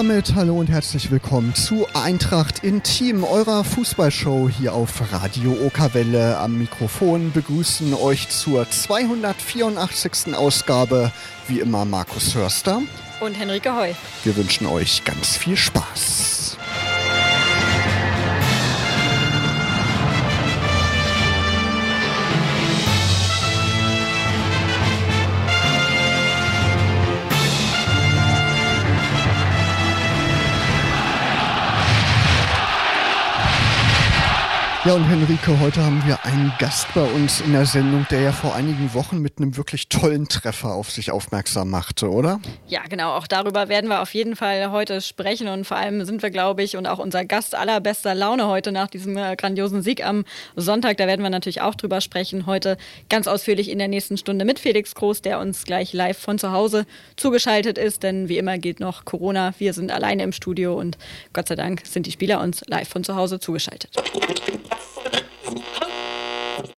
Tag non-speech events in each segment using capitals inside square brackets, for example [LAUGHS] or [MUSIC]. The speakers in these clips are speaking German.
Damit hallo und herzlich willkommen zu Eintracht Intim, eurer Fußballshow hier auf Radio Okerwelle. Am Mikrofon begrüßen euch zur 284. Ausgabe wie immer Markus Hörster und Henrike Heu. Wir wünschen euch ganz viel Spaß. Ja, und Henrike, heute haben wir einen Gast bei uns in der Sendung, der ja vor einigen Wochen mit einem wirklich tollen Treffer auf sich aufmerksam machte, oder? Ja, genau. Auch darüber werden wir auf jeden Fall heute sprechen. Und vor allem sind wir, glaube ich, und auch unser Gast allerbester Laune heute nach diesem äh, grandiosen Sieg am Sonntag. Da werden wir natürlich auch drüber sprechen. Heute ganz ausführlich in der nächsten Stunde mit Felix Groß, der uns gleich live von zu Hause zugeschaltet ist. Denn wie immer gilt noch Corona. Wir sind alleine im Studio und Gott sei Dank sind die Spieler uns live von zu Hause zugeschaltet.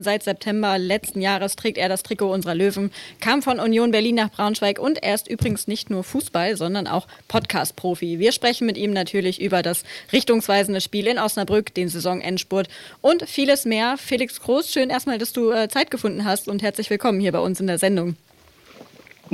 Seit September letzten Jahres trägt er das Trikot unserer Löwen, kam von Union Berlin nach Braunschweig und er ist übrigens nicht nur Fußball, sondern auch Podcast-Profi. Wir sprechen mit ihm natürlich über das richtungsweisende Spiel in Osnabrück, den Saisonendspurt und vieles mehr. Felix Groß, schön erstmal, dass du äh, Zeit gefunden hast und herzlich willkommen hier bei uns in der Sendung.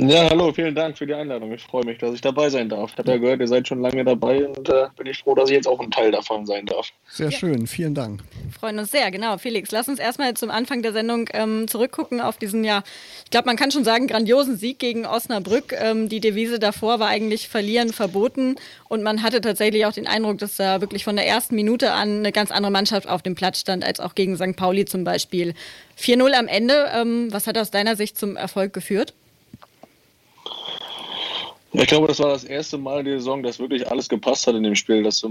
Ja, hallo, vielen Dank für die Einladung. Ich freue mich, dass ich dabei sein darf. Ich habe ja gehört, ihr seid schon lange dabei und äh, bin ich froh, dass ich jetzt auch ein Teil davon sein darf. Sehr ja. schön, vielen Dank. freuen uns sehr, genau. Felix, lass uns erstmal zum Anfang der Sendung ähm, zurückgucken auf diesen, ja, ich glaube, man kann schon sagen, grandiosen Sieg gegen Osnabrück. Ähm, die Devise davor war eigentlich verlieren verboten und man hatte tatsächlich auch den Eindruck, dass da wirklich von der ersten Minute an eine ganz andere Mannschaft auf dem Platz stand, als auch gegen St. Pauli zum Beispiel. 4-0 am Ende, ähm, was hat aus deiner Sicht zum Erfolg geführt? Ich glaube, das war das erste Mal in der Saison, dass wirklich alles gepasst hat in dem Spiel, dass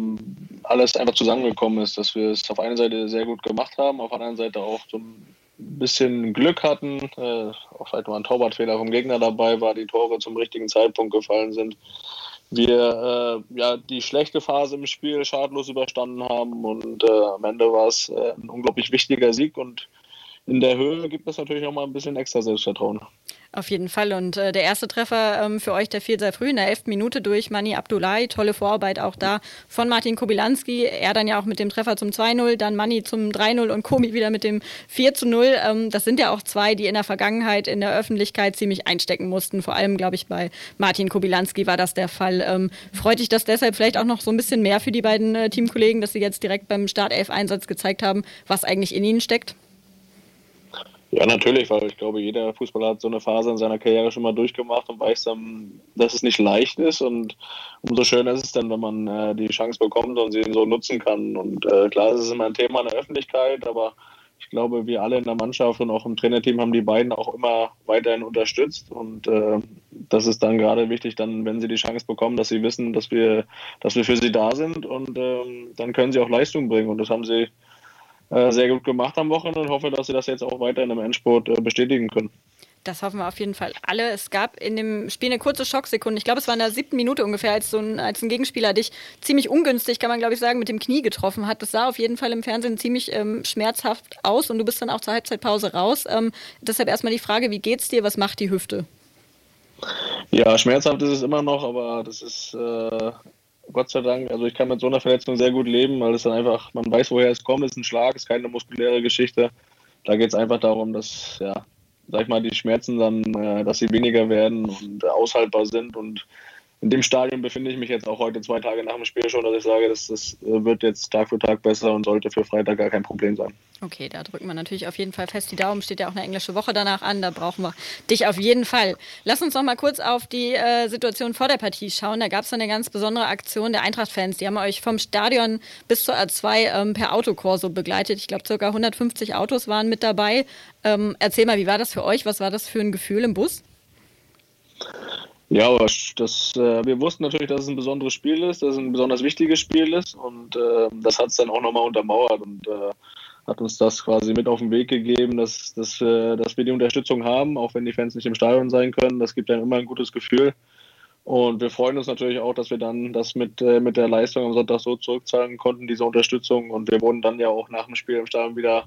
alles einfach zusammengekommen ist, dass wir es auf einer Seite sehr gut gemacht haben, auf der anderen Seite auch so ein bisschen Glück hatten, äh, auch vielleicht mal ein Torwartfehler vom Gegner dabei war, die Tore zum richtigen Zeitpunkt gefallen sind. Wir äh, ja die schlechte Phase im Spiel schadlos überstanden haben und äh, am Ende war es äh, ein unglaublich wichtiger Sieg und in der Höhe gibt es natürlich auch mal ein bisschen extra Selbstvertrauen. Auf jeden Fall. Und äh, der erste Treffer ähm, für euch, der fiel sehr früh in der elften Minute durch Mani Abdullahi. Tolle Vorarbeit auch da von Martin Kobilanski. Er dann ja auch mit dem Treffer zum 2-0, dann Mani zum 3-0 und Komi wieder mit dem 4-0. Ähm, das sind ja auch zwei, die in der Vergangenheit in der Öffentlichkeit ziemlich einstecken mussten. Vor allem, glaube ich, bei Martin Kobilanski war das der Fall. Ähm, freut dich das deshalb vielleicht auch noch so ein bisschen mehr für die beiden äh, Teamkollegen, dass sie jetzt direkt beim Startelf-Einsatz gezeigt haben, was eigentlich in ihnen steckt? Ja, natürlich, weil ich glaube, jeder Fußballer hat so eine Phase in seiner Karriere schon mal durchgemacht und weiß dann, dass es nicht leicht ist. Und umso schöner ist es dann, wenn man äh, die Chance bekommt und sie so nutzen kann. Und äh, klar, es ist immer ein Thema in der Öffentlichkeit, aber ich glaube, wir alle in der Mannschaft und auch im Trainerteam haben die beiden auch immer weiterhin unterstützt. Und äh, das ist dann gerade wichtig, dann, wenn sie die Chance bekommen, dass sie wissen, dass wir, dass wir für sie da sind und ähm, dann können sie auch Leistung bringen. Und das haben sie sehr gut gemacht am Wochenende und hoffe, dass sie das jetzt auch weiter in einem Endspurt äh, bestätigen können. Das hoffen wir auf jeden Fall alle. Es gab in dem Spiel eine kurze Schocksekunde. Ich glaube, es war in der siebten Minute ungefähr, als, so ein, als ein Gegenspieler dich ziemlich ungünstig, kann man glaube ich sagen, mit dem Knie getroffen hat. Das sah auf jeden Fall im Fernsehen ziemlich ähm, schmerzhaft aus und du bist dann auch zur Halbzeitpause raus. Ähm, deshalb erstmal die Frage, wie geht's dir? Was macht die Hüfte? Ja, schmerzhaft ist es immer noch, aber das ist äh, Gott sei Dank. Also ich kann mit so einer Verletzung sehr gut leben, weil es dann einfach, man weiß, woher es kommt, es ist ein Schlag, es ist keine muskuläre Geschichte. Da geht es einfach darum, dass, ja, sag ich mal, die Schmerzen dann, äh, dass sie weniger werden und äh, aushaltbar sind und in dem Stadium befinde ich mich jetzt auch heute zwei Tage nach dem Spiel schon, dass ich sage, das, das äh, wird jetzt Tag für Tag besser und sollte für Freitag gar kein Problem sein. Okay, da drücken wir natürlich auf jeden Fall fest die Daumen. Steht ja auch eine englische Woche danach an, da brauchen wir dich auf jeden Fall. Lass uns noch mal kurz auf die äh, Situation vor der Partie schauen. Da gab es eine ganz besondere Aktion der Eintracht-Fans. Die haben euch vom Stadion bis zur A2 ähm, per Autokorso begleitet. Ich glaube, ca. 150 Autos waren mit dabei. Ähm, erzähl mal, wie war das für euch? Was war das für ein Gefühl im Bus? Ja, aber das, äh, wir wussten natürlich, dass es ein besonderes Spiel ist, dass es ein besonders wichtiges Spiel ist und äh, das hat es dann auch nochmal untermauert und äh, hat uns das quasi mit auf den Weg gegeben, dass, dass, äh, dass wir die Unterstützung haben, auch wenn die Fans nicht im Stadion sein können. Das gibt dann immer ein gutes Gefühl. Und wir freuen uns natürlich auch, dass wir dann das mit, äh, mit der Leistung am Sonntag so zurückzahlen konnten, diese Unterstützung. Und wir wurden dann ja auch nach dem Spiel im Stadion wieder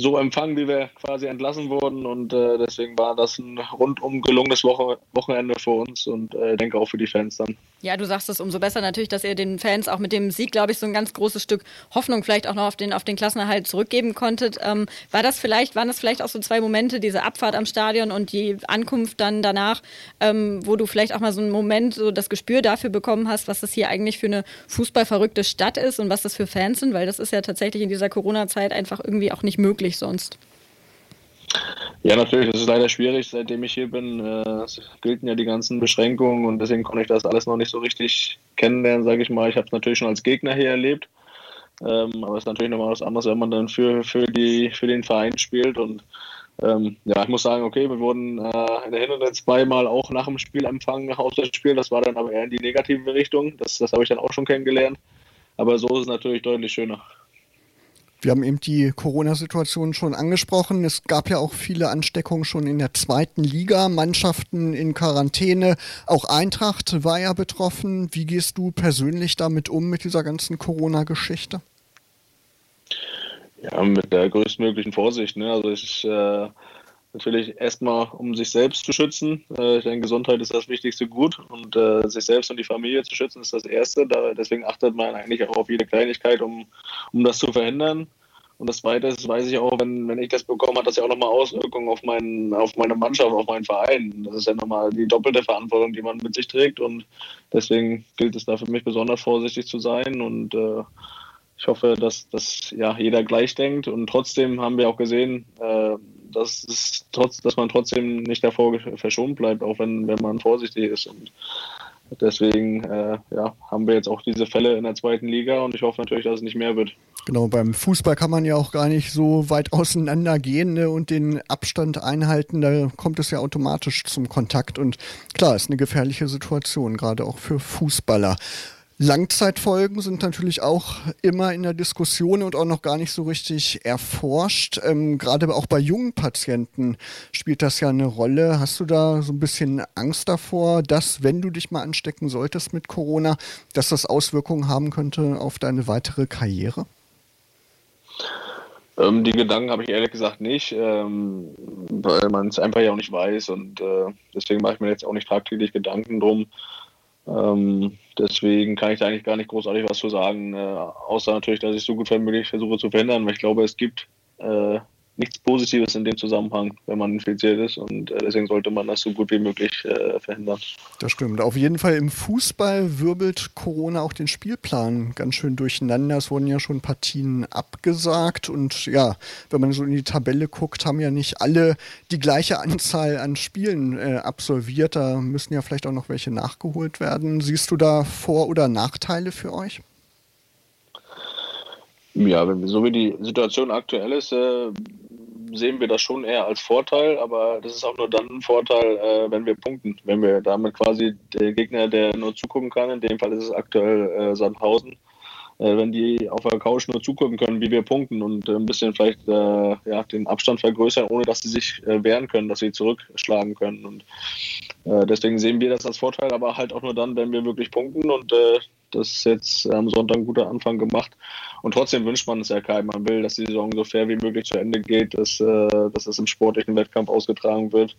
so empfangen, wie wir quasi entlassen wurden. Und äh, deswegen war das ein rundum gelungenes Woche Wochenende für uns und äh, denke auch für die Fans dann. Ja, du sagst es umso besser natürlich, dass ihr den Fans auch mit dem Sieg, glaube ich, so ein ganz großes Stück Hoffnung vielleicht auch noch auf den, auf den Klassenerhalt zurückgeben konntet. Ähm, war das vielleicht, waren das vielleicht auch so zwei Momente, diese Abfahrt am Stadion und die Ankunft dann danach, ähm, wo du vielleicht auch mal so einen Moment, so das Gespür dafür bekommen hast, was das hier eigentlich für eine fußballverrückte Stadt ist und was das für Fans sind, weil das ist ja tatsächlich in dieser Corona-Zeit einfach irgendwie auch nicht möglich sonst. Ja, natürlich. Das ist leider schwierig, seitdem ich hier bin. Äh, es gelten ja die ganzen Beschränkungen und deswegen konnte ich das alles noch nicht so richtig kennenlernen, sage ich mal. Ich habe es natürlich schon als Gegner hier erlebt. Ähm, aber es ist natürlich nochmal was anderes, wenn man dann für, für, die, für den Verein spielt. Und ähm, ja, ich muss sagen, okay, wir wurden äh, in der Hinrunde zweimal auch nach dem Spiel empfangen, Auswärtsspiel. Das war dann aber eher in die negative Richtung. Das, das habe ich dann auch schon kennengelernt. Aber so ist es natürlich deutlich schöner. Wir haben eben die Corona-Situation schon angesprochen. Es gab ja auch viele Ansteckungen schon in der zweiten Liga, Mannschaften in Quarantäne. Auch Eintracht war ja betroffen. Wie gehst du persönlich damit um mit dieser ganzen Corona-Geschichte? Ja, mit der größtmöglichen Vorsicht. Ne? Also ist äh, natürlich erstmal, um sich selbst zu schützen. Äh, ich denke, Gesundheit ist das wichtigste Gut und äh, sich selbst und die Familie zu schützen ist das Erste. Da, deswegen achtet man eigentlich auch auf jede Kleinigkeit, um, um das zu verhindern. Und das Zweite ist, weiß ich auch, wenn, wenn ich das bekomme, hat das ja auch nochmal Auswirkungen auf, meinen, auf meine Mannschaft, auf meinen Verein. Das ist ja nochmal die doppelte Verantwortung, die man mit sich trägt. Und deswegen gilt es da für mich besonders vorsichtig zu sein. Und äh, ich hoffe, dass, dass ja, jeder gleich denkt. Und trotzdem haben wir auch gesehen, äh, dass, es trotz, dass man trotzdem nicht davor verschont bleibt, auch wenn, wenn man vorsichtig ist. Und deswegen äh, ja, haben wir jetzt auch diese Fälle in der zweiten Liga und ich hoffe natürlich, dass es nicht mehr wird. Genau, beim Fußball kann man ja auch gar nicht so weit [LAUGHS] auseinander gehen ne, und den Abstand einhalten. Da kommt es ja automatisch zum Kontakt. Und klar, ist eine gefährliche Situation, gerade auch für Fußballer. Langzeitfolgen sind natürlich auch immer in der Diskussion und auch noch gar nicht so richtig erforscht. Ähm, gerade auch bei jungen Patienten spielt das ja eine Rolle. Hast du da so ein bisschen Angst davor, dass, wenn du dich mal anstecken solltest mit Corona, dass das Auswirkungen haben könnte auf deine weitere Karriere? Ähm, die Gedanken habe ich ehrlich gesagt nicht, ähm, weil man es einfach ja auch nicht weiß und äh, deswegen mache ich mir jetzt auch nicht tagtäglich Gedanken drum. Ähm, deswegen kann ich da eigentlich gar nicht großartig was zu sagen, äh, außer natürlich, dass ich so gut wie möglich versuche zu verhindern, weil ich glaube, es gibt äh, nichts Positives in dem Zusammenhang, wenn man infiziert ist. Und äh, deswegen sollte man das so gut wie möglich äh, verhindern. Das stimmt. Auf jeden Fall im Fußball wirbelt Corona auch den Spielplan ganz schön durcheinander. Es wurden ja schon Partien abgesagt. Und ja, wenn man so in die Tabelle guckt, haben ja nicht alle die gleiche Anzahl an Spielen äh, absolviert. Da müssen ja vielleicht auch noch welche nachgeholt werden. Siehst du da Vor- oder Nachteile für euch? Ja, so wie die Situation aktuell ist, äh, sehen wir das schon eher als Vorteil, aber das ist auch nur dann ein Vorteil, äh, wenn wir punkten. Wenn wir damit quasi der Gegner, der nur zugucken kann, in dem Fall ist es aktuell äh, Sandhausen, äh, wenn die auf der Couch nur zugucken können, wie wir punkten und äh, ein bisschen vielleicht äh, ja, den Abstand vergrößern, ohne dass sie sich äh, wehren können, dass sie zurückschlagen können. Und deswegen sehen wir das als Vorteil, aber halt auch nur dann, wenn wir wirklich punkten und das ist jetzt am Sonntag ein guter Anfang gemacht. Und trotzdem wünscht man es ja keinem. Man will, dass die Saison so fair wie möglich zu Ende geht, dass, äh, dass es im sportlichen Wettkampf ausgetragen wird.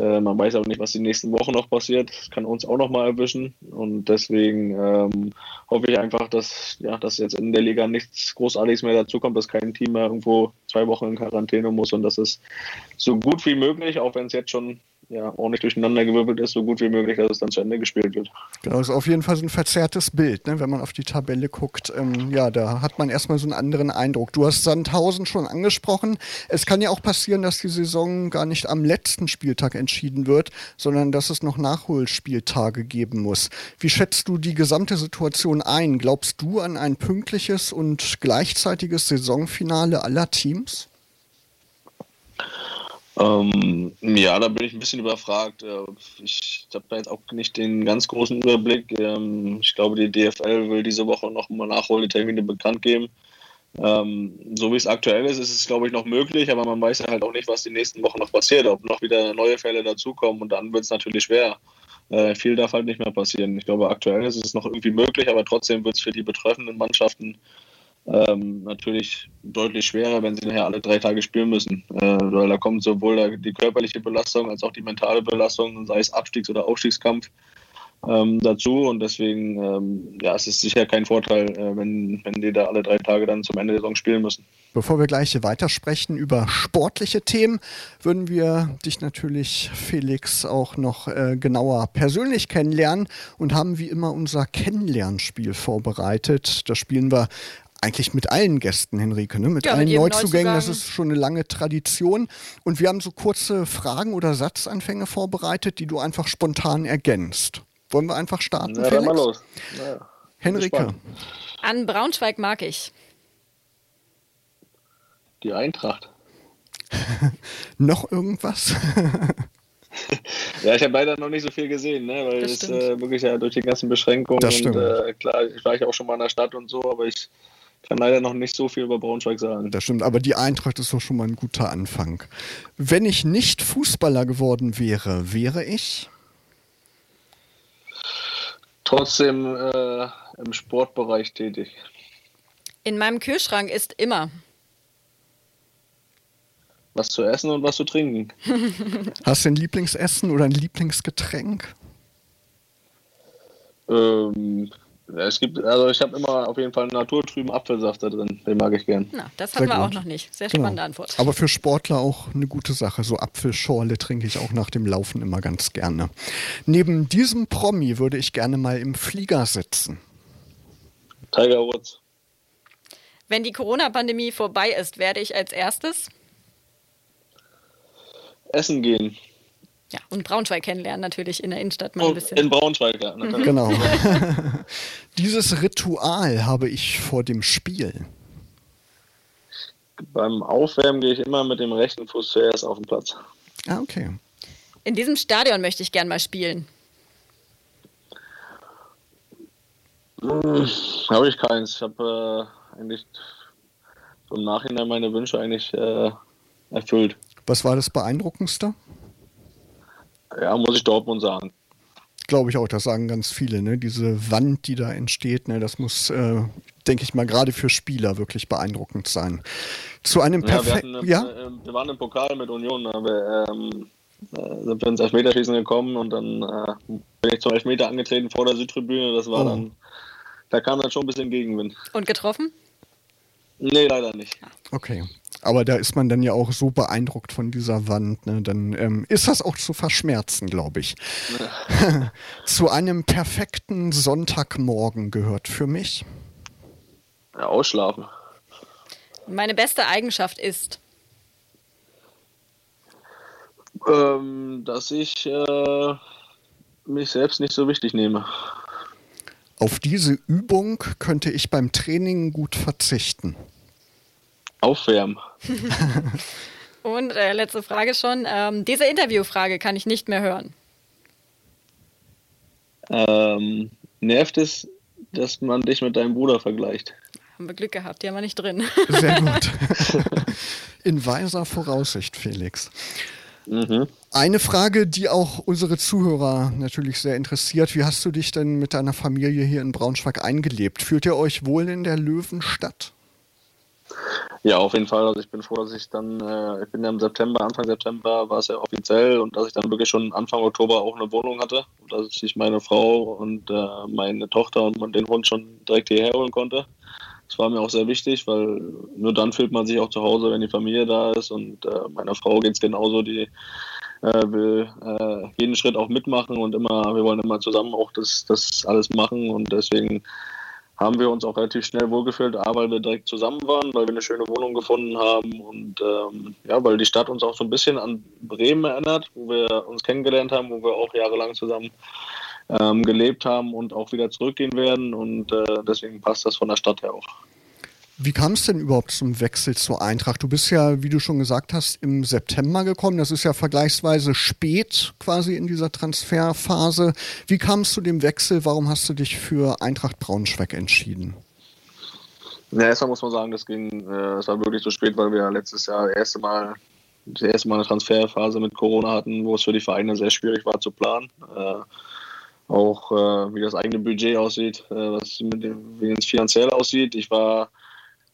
Äh, man weiß auch nicht, was die nächsten Wochen noch passiert. Das kann uns auch noch mal erwischen. Und deswegen ähm, hoffe ich einfach, dass, ja, dass jetzt in der Liga nichts Großartiges mehr dazukommt, dass kein Team mehr irgendwo zwei Wochen in Quarantäne muss und dass es so gut wie möglich, auch wenn es jetzt schon ja, ordentlich durcheinander gewirbelt ist, so gut wie möglich, dass es dann zu Ende gespielt wird. Genau, ist auf jeden Fall so ein verzerrtes Bild, ne? wenn man auf die Tabelle guckt. Ähm, ja, da hat man erstmal so einen anderen Eindruck. Du hast Sandhausen schon angesprochen. Es kann ja auch passieren, dass die Saison gar nicht am letzten Spieltag entschieden wird, sondern dass es noch Nachholspieltage geben muss. Wie schätzt du die gesamte Situation ein? Glaubst du an ein pünktliches und gleichzeitiges Saisonfinale aller Teams? Ähm, ja, da bin ich ein bisschen überfragt. Äh, ich habe da jetzt auch nicht den ganz großen Überblick. Ähm, ich glaube, die DFL will diese Woche noch mal Nachholtermine bekannt geben. Ähm, so wie es aktuell ist, ist es, glaube ich, noch möglich, aber man weiß ja halt auch nicht, was die nächsten Wochen noch passiert, ob noch wieder neue Fälle dazukommen und dann wird es natürlich schwer. Äh, viel darf halt nicht mehr passieren. Ich glaube, aktuell ist es noch irgendwie möglich, aber trotzdem wird es für die betreffenden Mannschaften ähm, natürlich deutlich schwerer, wenn sie nachher alle drei Tage spielen müssen. Äh, weil da kommt sowohl die körperliche Belastung als auch die mentale Belastung, sei es Abstiegs- oder Aufstiegskampf ähm, dazu. Und deswegen, ähm, ja, es ist sicher kein Vorteil, äh, wenn, wenn die da alle drei Tage dann zum Ende der Saison spielen müssen. Bevor wir gleich weitersprechen über sportliche Themen, würden wir dich natürlich, Felix, auch noch äh, genauer persönlich kennenlernen und haben wie immer unser Kennenlernspiel vorbereitet. Das spielen wir eigentlich mit allen Gästen, Henrike, ne? mit ja, allen mit Neuzugängen. Das ist schon eine lange Tradition. Und wir haben so kurze Fragen oder Satzanfänge vorbereitet, die du einfach spontan ergänzt. Wollen wir einfach starten? Ja, Felix? mal los. Ja, Henrike. An Braunschweig mag ich. Die Eintracht. [LAUGHS] noch irgendwas? [LAUGHS] ja, ich habe leider noch nicht so viel gesehen, ne? weil es äh, wirklich ja durch die ganzen Beschränkungen das und äh, klar, ich war ja auch schon mal in der Stadt und so, aber ich kann leider noch nicht so viel über Braunschweig sagen. Das stimmt, aber die Eintracht ist doch schon mal ein guter Anfang. Wenn ich nicht Fußballer geworden wäre, wäre ich? Trotzdem äh, im Sportbereich tätig. In meinem Kühlschrank ist immer was zu essen und was zu trinken. [LAUGHS] Hast du ein Lieblingsessen oder ein Lieblingsgetränk? Ähm, es gibt, also ich habe immer auf jeden Fall einen naturtrüben Apfelsaft da drin. Den mag ich gern. Na, das hatten wir gut. auch noch nicht. Sehr genau. spannende genau. Antwort. Aber für Sportler auch eine gute Sache. So Apfelschorle trinke ich auch nach dem Laufen immer ganz gerne. Neben diesem Promi würde ich gerne mal im Flieger sitzen. Tiger Woods. Wenn die Corona-Pandemie vorbei ist, werde ich als erstes essen gehen. Ja, und Braunschweig kennenlernen natürlich in der Innenstadt mal ein bisschen. In Braunschweig, ja. Natürlich. Genau. [LAUGHS] Dieses Ritual habe ich vor dem Spiel. Beim Aufwärmen gehe ich immer mit dem rechten Fuß zuerst auf den Platz. Ah, okay. In diesem Stadion möchte ich gern mal spielen. Hm, habe ich keins. Ich habe äh, eigentlich so im Nachhinein meine Wünsche eigentlich äh, erfüllt. Was war das Beeindruckendste? Ja, muss ich Dortmund sagen. Glaube ich auch, das sagen ganz viele. Ne? Diese Wand, die da entsteht, ne? das muss, äh, denke ich mal, gerade für Spieler wirklich beeindruckend sein. Zu einem perfekten. Ja, wir, ja? Äh, wir, waren im Pokal mit Union, aber ähm, äh, sind wir ins Elfmeterschießen gekommen und dann äh, bin ich zum Elfmeter angetreten vor der Südtribüne. Das war oh. dann, da kam dann schon ein bisschen Gegenwind. Und getroffen? Nee, leider nicht. Okay. Aber da ist man dann ja auch so beeindruckt von dieser Wand, ne? dann ähm, ist das auch zu verschmerzen, glaube ich. [LAUGHS] Zu einem perfekten Sonntagmorgen gehört für mich. Ja, ausschlafen. Meine beste Eigenschaft ist? Ähm, dass ich äh, mich selbst nicht so wichtig nehme. Auf diese Übung könnte ich beim Training gut verzichten. Aufwärmen. [LAUGHS] Und äh, letzte Frage schon. Ähm, diese Interviewfrage kann ich nicht mehr hören. Ähm, nervt es, dass man dich mit deinem Bruder vergleicht? Haben wir Glück gehabt, die haben wir nicht drin. Sehr gut. [LAUGHS] In weiser Voraussicht, Felix. Mhm. Eine Frage, die auch unsere Zuhörer natürlich sehr interessiert. Wie hast du dich denn mit deiner Familie hier in Braunschweig eingelebt? Fühlt ihr euch wohl in der Löwenstadt? Ja, auf jeden Fall. Also ich bin froh, dass ich dann, äh, ich bin ja im September, Anfang September war es ja offiziell und dass ich dann wirklich schon Anfang Oktober auch eine Wohnung hatte und dass ich meine Frau und äh, meine Tochter und den Hund schon direkt hierher holen konnte. Das war mir auch sehr wichtig, weil nur dann fühlt man sich auch zu Hause, wenn die Familie da ist und äh, meiner Frau geht es genauso, die äh, will äh, jeden Schritt auch mitmachen und immer, wir wollen immer zusammen auch das, das alles machen und deswegen haben wir uns auch relativ schnell wohlgefühlt, A, weil wir direkt zusammen waren, weil wir eine schöne Wohnung gefunden haben und ähm, ja, weil die Stadt uns auch so ein bisschen an Bremen erinnert, wo wir uns kennengelernt haben, wo wir auch jahrelang zusammen ähm, gelebt haben und auch wieder zurückgehen werden und äh, deswegen passt das von der Stadt her auch. Wie kam es denn überhaupt zum Wechsel zur Eintracht? Du bist ja, wie du schon gesagt hast, im September gekommen. Das ist ja vergleichsweise spät quasi in dieser Transferphase. Wie kam es zu dem Wechsel? Warum hast du dich für Eintracht Braunschweig entschieden? Ja, erstmal muss man sagen, das ging, äh, es war wirklich so spät, weil wir letztes Jahr das erste Mal, das erste Mal eine Transferphase mit Corona hatten, wo es für die Vereine sehr schwierig war zu planen. Äh, auch äh, wie das eigene Budget aussieht, äh, was mit dem, wie es finanziell aussieht. Ich war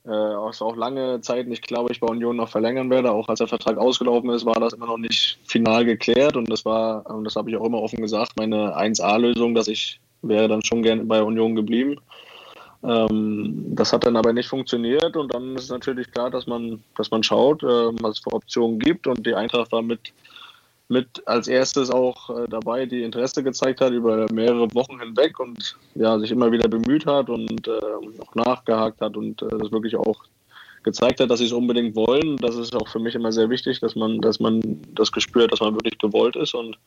äh, es auch lange Zeit nicht klar, ob ich bei Union noch verlängern werde. Auch als der Vertrag ausgelaufen ist, war das immer noch nicht final geklärt und das war, und das habe ich auch immer offen gesagt, meine 1A-Lösung, dass ich wäre dann schon gerne bei Union geblieben. Ähm, das hat dann aber nicht funktioniert und dann ist natürlich klar, dass man, dass man schaut, äh, was es für Optionen gibt und die Eintracht war mit, mit als erstes auch äh, dabei, die Interesse gezeigt hat über mehrere Wochen hinweg und ja, sich immer wieder bemüht hat und äh, auch nachgehakt hat und äh, das wirklich auch gezeigt hat, dass sie es unbedingt wollen. Das ist auch für mich immer sehr wichtig, dass man, dass man das Gespür hat, dass man wirklich gewollt ist und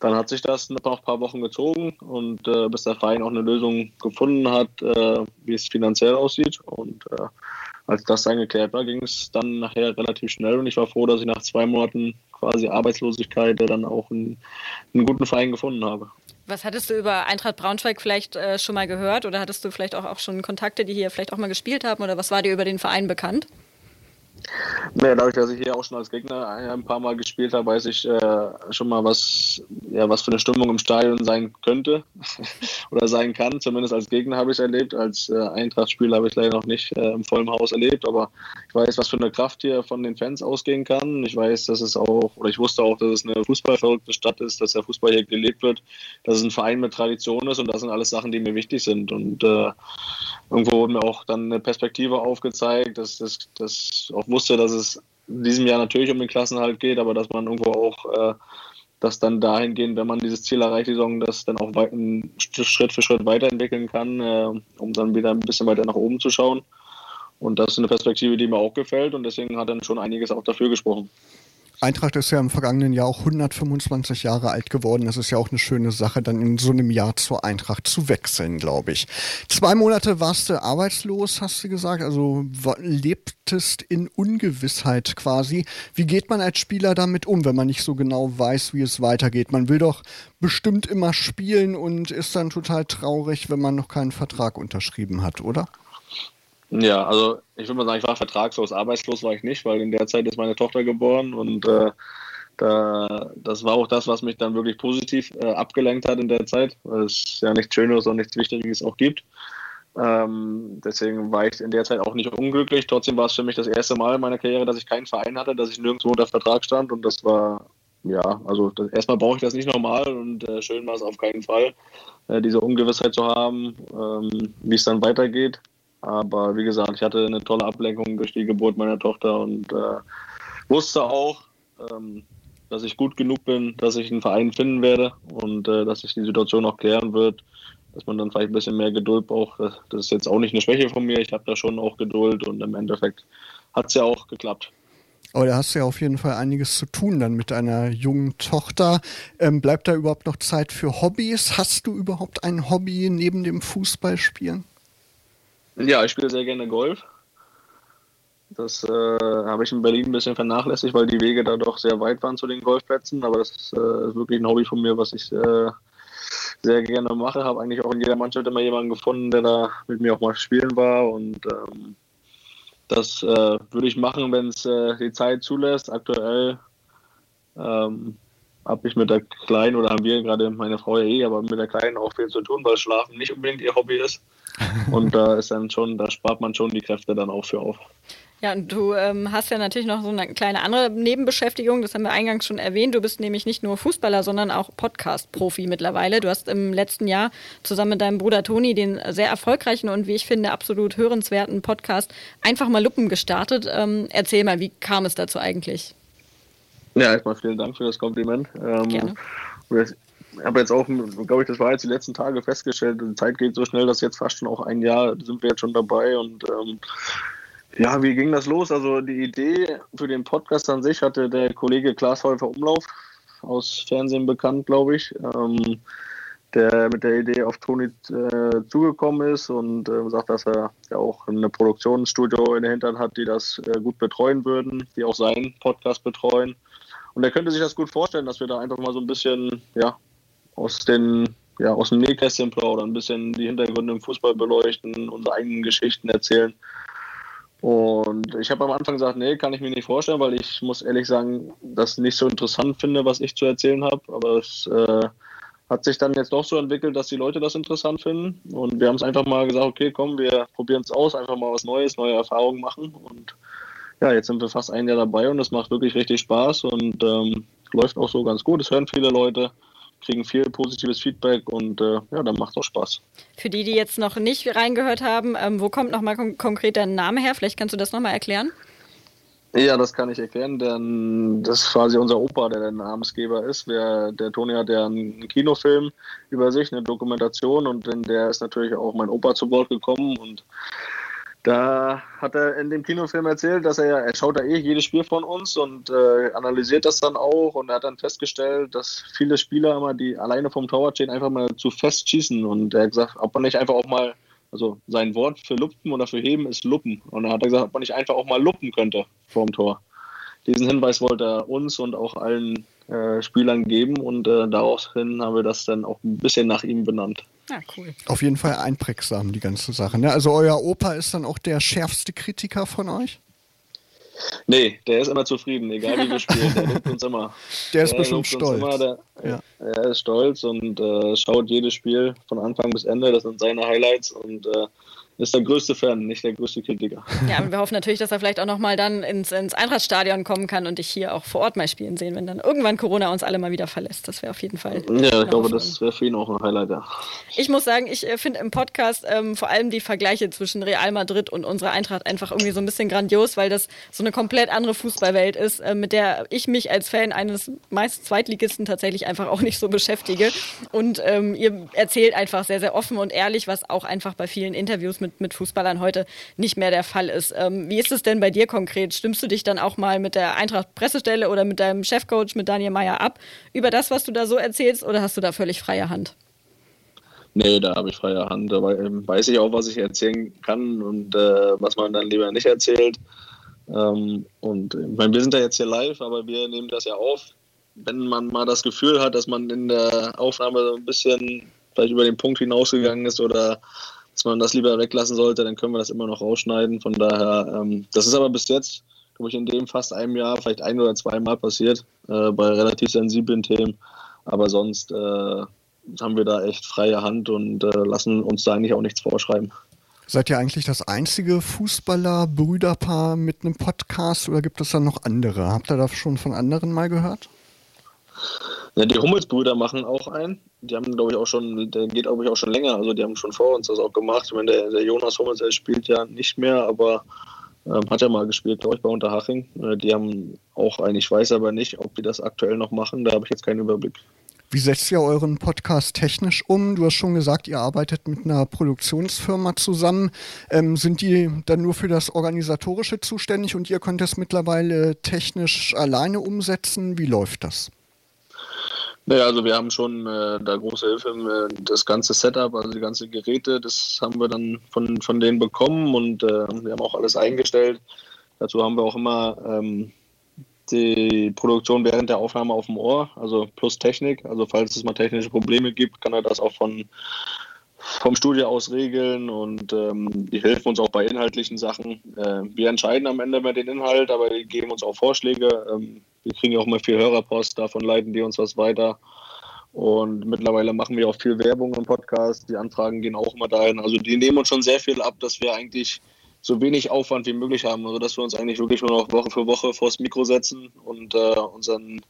dann hat sich das noch ein paar Wochen gezogen und äh, bis der Verein auch eine Lösung gefunden hat, äh, wie es finanziell aussieht. Und äh, als das dann geklärt war, ging es dann nachher relativ schnell und ich war froh, dass ich nach zwei Monaten quasi Arbeitslosigkeit dann auch einen, einen guten Verein gefunden habe. Was hattest du über Eintracht Braunschweig vielleicht äh, schon mal gehört oder hattest du vielleicht auch, auch schon Kontakte, die hier vielleicht auch mal gespielt haben oder was war dir über den Verein bekannt? Naja, dadurch, dass ich hier auch schon als Gegner ein paar Mal gespielt habe, weiß ich äh, schon mal, was, ja, was für eine Stimmung im Stadion sein könnte [LAUGHS] oder sein kann. Zumindest als Gegner habe ich es erlebt. Als äh, Eintracht-Spieler habe ich leider noch nicht äh, im vollen Haus erlebt. Aber ich weiß, was für eine Kraft hier von den Fans ausgehen kann. Ich weiß, dass es auch, oder ich wusste auch, dass es eine fußballverrückte Stadt ist, dass der Fußball hier gelebt wird, dass es ein Verein mit Tradition ist und das sind alles Sachen, die mir wichtig sind. Und äh, irgendwo wurde mir auch dann eine Perspektive aufgezeigt, dass das auch wusste, dass es in diesem Jahr natürlich um den Klassenhalt geht, aber dass man irgendwo auch äh, das dann dahingehend, wenn man dieses Ziel erreicht, die Saison, das dann auch Schritt für Schritt weiterentwickeln kann, äh, um dann wieder ein bisschen weiter nach oben zu schauen. Und das ist eine Perspektive, die mir auch gefällt und deswegen hat dann schon einiges auch dafür gesprochen. Eintracht ist ja im vergangenen Jahr auch 125 Jahre alt geworden. Das ist ja auch eine schöne Sache, dann in so einem Jahr zur Eintracht zu wechseln, glaube ich. Zwei Monate warst du arbeitslos, hast du gesagt, also lebtest in Ungewissheit quasi. Wie geht man als Spieler damit um, wenn man nicht so genau weiß, wie es weitergeht? Man will doch bestimmt immer spielen und ist dann total traurig, wenn man noch keinen Vertrag unterschrieben hat, oder? Ja, also ich würde mal sagen, ich war vertragslos, arbeitslos war ich nicht, weil in der Zeit ist meine Tochter geboren und äh, da, das war auch das, was mich dann wirklich positiv äh, abgelenkt hat in der Zeit, weil es ja nichts Schöneres und nichts Wichtiges auch gibt. Ähm, deswegen war ich in der Zeit auch nicht unglücklich. Trotzdem war es für mich das erste Mal in meiner Karriere, dass ich keinen Verein hatte, dass ich nirgendwo unter Vertrag stand und das war, ja, also das, erstmal brauche ich das nicht nochmal und äh, schön war es auf keinen Fall, äh, diese Ungewissheit zu haben, ähm, wie es dann weitergeht. Aber wie gesagt, ich hatte eine tolle Ablenkung durch die Geburt meiner Tochter und äh, wusste auch, ähm, dass ich gut genug bin, dass ich einen Verein finden werde und äh, dass sich die Situation auch klären wird, dass man dann vielleicht ein bisschen mehr Geduld braucht. Das, ist jetzt auch nicht eine Schwäche von mir. Ich habe da schon auch Geduld und im Endeffekt hat es ja auch geklappt. Aber da hast du ja auf jeden Fall einiges zu tun dann mit einer jungen Tochter. Ähm, bleibt da überhaupt noch Zeit für Hobbys? Hast du überhaupt ein Hobby neben dem Fußballspielen? Ja, ich spiele sehr gerne Golf. Das äh, habe ich in Berlin ein bisschen vernachlässigt, weil die Wege da doch sehr weit waren zu den Golfplätzen. Aber das ist, äh, ist wirklich ein Hobby von mir, was ich äh, sehr gerne mache. Habe eigentlich auch in jeder Mannschaft immer jemanden gefunden, der da mit mir auch mal spielen war. Und ähm, das äh, würde ich machen, wenn es äh, die Zeit zulässt. Aktuell ähm, habe ich mit der Kleinen oder haben wir gerade meine Frau ja eh, aber mit der Kleinen auch viel zu tun, weil Schlafen nicht unbedingt ihr Hobby ist. [LAUGHS] Und da ist dann schon, da spart man schon die Kräfte dann auch für auf. Ja, und du ähm, hast ja natürlich noch so eine kleine andere Nebenbeschäftigung, das haben wir eingangs schon erwähnt. Du bist nämlich nicht nur Fußballer, sondern auch Podcast-Profi mittlerweile. Du hast im letzten Jahr zusammen mit deinem Bruder Toni den sehr erfolgreichen und wie ich finde absolut hörenswerten Podcast Einfach mal Luppen gestartet. Ähm, erzähl mal, wie kam es dazu eigentlich? Ja, erstmal vielen Dank für das Kompliment. Ähm, Gerne ich habe jetzt auch, glaube ich, das war jetzt die letzten Tage festgestellt, die Zeit geht so schnell, dass jetzt fast schon auch ein Jahr sind wir jetzt schon dabei und ähm, ja, wie ging das los? Also die Idee für den Podcast an sich hatte der Kollege Klaas Häufer Umlauf aus Fernsehen bekannt, glaube ich, ähm, der mit der Idee auf Toni äh, zugekommen ist und äh, sagt, dass er ja auch eine Produktionsstudio in der Hinterhand hat, die das äh, gut betreuen würden, die auch seinen Podcast betreuen. Und er könnte sich das gut vorstellen, dass wir da einfach mal so ein bisschen ja, aus den ja, aus dem Nähkästchen plaudern, ein bisschen die Hintergründe im Fußball beleuchten, unsere eigenen Geschichten erzählen. Und ich habe am Anfang gesagt, nee, kann ich mir nicht vorstellen, weil ich muss ehrlich sagen, das nicht so interessant finde, was ich zu erzählen habe. Aber es äh, hat sich dann jetzt doch so entwickelt, dass die Leute das interessant finden. Und wir haben es einfach mal gesagt, okay, komm, wir probieren es aus, einfach mal was Neues, neue Erfahrungen machen. Und ja, jetzt sind wir fast ein Jahr dabei und es macht wirklich richtig Spaß und ähm, läuft auch so ganz gut. Es hören viele Leute, kriegen viel positives Feedback und äh, ja, dann macht es auch Spaß. Für die, die jetzt noch nicht reingehört haben, ähm, wo kommt nochmal kon konkret dein Name her? Vielleicht kannst du das nochmal erklären. Ja, das kann ich erklären, denn das ist quasi unser Opa, der der Namensgeber ist. Wir, der Toni hat ja einen Kinofilm über sich, eine Dokumentation und in der ist natürlich auch mein Opa zu Wort gekommen und da hat er in dem Kinofilm erzählt, dass er er schaut da eh jedes Spiel von uns und äh, analysiert das dann auch und er hat dann festgestellt, dass viele Spieler immer, die alleine vom Torwart stehen, einfach mal zu fest schießen und er hat gesagt, ob man nicht einfach auch mal also sein Wort für Lupfen oder für Heben ist Luppen. Und dann hat er gesagt, ob man nicht einfach auch mal luppen könnte vorm Tor. Diesen Hinweis wollte er uns und auch allen äh, Spielern geben und äh, daraufhin haben wir das dann auch ein bisschen nach ihm benannt. Ja, cool. Auf jeden Fall einprägsam, die ganze Sache. Ne? Also euer Opa ist dann auch der schärfste Kritiker von euch? Nee, der ist immer zufrieden, egal wie wir [LAUGHS] spielen. Der lobt uns immer. Der ist der bestimmt stolz. Immer, der, ja. Er ist stolz und äh, schaut jedes Spiel von Anfang bis Ende. Das sind seine Highlights und äh, ist der größte Fan, nicht der größte Kritiker. Ja, und wir hoffen natürlich, dass er vielleicht auch nochmal dann ins, ins Eintrachtstadion kommen kann und dich hier auch vor Ort mal spielen sehen, wenn dann irgendwann Corona uns alle mal wieder verlässt. Das wäre auf jeden Fall. Ja, ich glaube, das wäre für ihn auch ein Highlight, ja. Ich muss sagen, ich äh, finde im Podcast ähm, vor allem die Vergleiche zwischen Real Madrid und unserer Eintracht einfach irgendwie so ein bisschen grandios, weil das so eine komplett andere Fußballwelt ist, äh, mit der ich mich als Fan eines meist Zweitligisten tatsächlich einfach auch nicht so beschäftige. Und ähm, ihr erzählt einfach sehr, sehr offen und ehrlich, was auch einfach bei vielen Interviews mit mit, mit Fußballern heute nicht mehr der Fall ist. Ähm, wie ist es denn bei dir konkret? Stimmst du dich dann auch mal mit der Eintracht-Pressestelle oder mit deinem Chefcoach, mit Daniel Meyer ab über das, was du da so erzählst oder hast du da völlig freie Hand? Nee, da habe ich freie Hand. Da weiß ich auch, was ich erzählen kann und äh, was man dann lieber nicht erzählt. Ähm, und ich meine, wir sind ja jetzt hier live, aber wir nehmen das ja auf. Wenn man mal das Gefühl hat, dass man in der Aufnahme so ein bisschen vielleicht über den Punkt hinausgegangen ist oder dass man das lieber weglassen sollte, dann können wir das immer noch rausschneiden. Von daher, ähm, das ist aber bis jetzt, glaube ich, in dem fast einem Jahr vielleicht ein oder zweimal passiert, äh, bei relativ sensiblen Themen. Aber sonst äh, haben wir da echt freie Hand und äh, lassen uns da eigentlich auch nichts vorschreiben. Seid ihr eigentlich das einzige Fußballer-Brüderpaar mit einem Podcast oder gibt es da noch andere? Habt ihr da schon von anderen mal gehört? Ja, die Hummelsbrüder machen auch einen. Die haben, glaube ich, auch schon, der geht, glaube ich, auch schon länger. Also die haben schon vor uns das auch gemacht. Ich meine, der, der Jonas Hummels, der spielt ja nicht mehr, aber ähm, hat ja mal gespielt, glaube ich, bei Unterhaching. Äh, die haben auch einen, ich weiß aber nicht, ob die das aktuell noch machen. Da habe ich jetzt keinen Überblick. Wie setzt ihr euren Podcast technisch um? Du hast schon gesagt, ihr arbeitet mit einer Produktionsfirma zusammen. Ähm, sind die dann nur für das Organisatorische zuständig und ihr könnt es mittlerweile technisch alleine umsetzen? Wie läuft das? Naja, also wir haben schon äh, da große Hilfe. Äh, das ganze Setup, also die ganzen Geräte, das haben wir dann von, von denen bekommen und äh, wir haben auch alles eingestellt. Dazu haben wir auch immer ähm, die Produktion während der Aufnahme auf dem Ohr, also plus Technik. Also falls es mal technische Probleme gibt, kann er das auch von, vom Studio aus regeln und ähm, die helfen uns auch bei inhaltlichen Sachen. Äh, wir entscheiden am Ende mal den Inhalt, aber die geben uns auch Vorschläge. Ähm, wir kriegen auch mal viel Hörerpost, davon leiten die uns was weiter. Und mittlerweile machen wir auch viel Werbung im Podcast. Die Anfragen gehen auch immer dahin. Also die nehmen uns schon sehr viel ab, dass wir eigentlich so wenig Aufwand wie möglich haben. Also dass wir uns eigentlich wirklich nur noch Woche für Woche vors Mikro setzen und äh, unseren,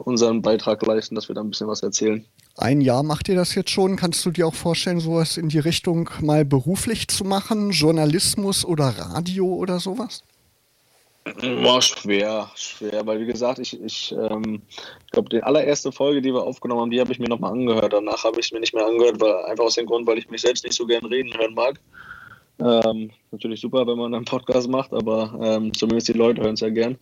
unseren Beitrag leisten, dass wir da ein bisschen was erzählen. Ein Jahr macht ihr das jetzt schon. Kannst du dir auch vorstellen, sowas in die Richtung mal beruflich zu machen? Journalismus oder Radio oder sowas? War schwer, schwer, weil wie gesagt, ich, ich ähm, glaube, die allererste Folge, die wir aufgenommen haben, die habe ich mir nochmal angehört. Danach habe ich es mir nicht mehr angehört, weil einfach aus dem Grund, weil ich mich selbst nicht so gern reden hören mag. Ähm, natürlich super, wenn man einen Podcast macht, aber ähm, zumindest die Leute hören es ja gern.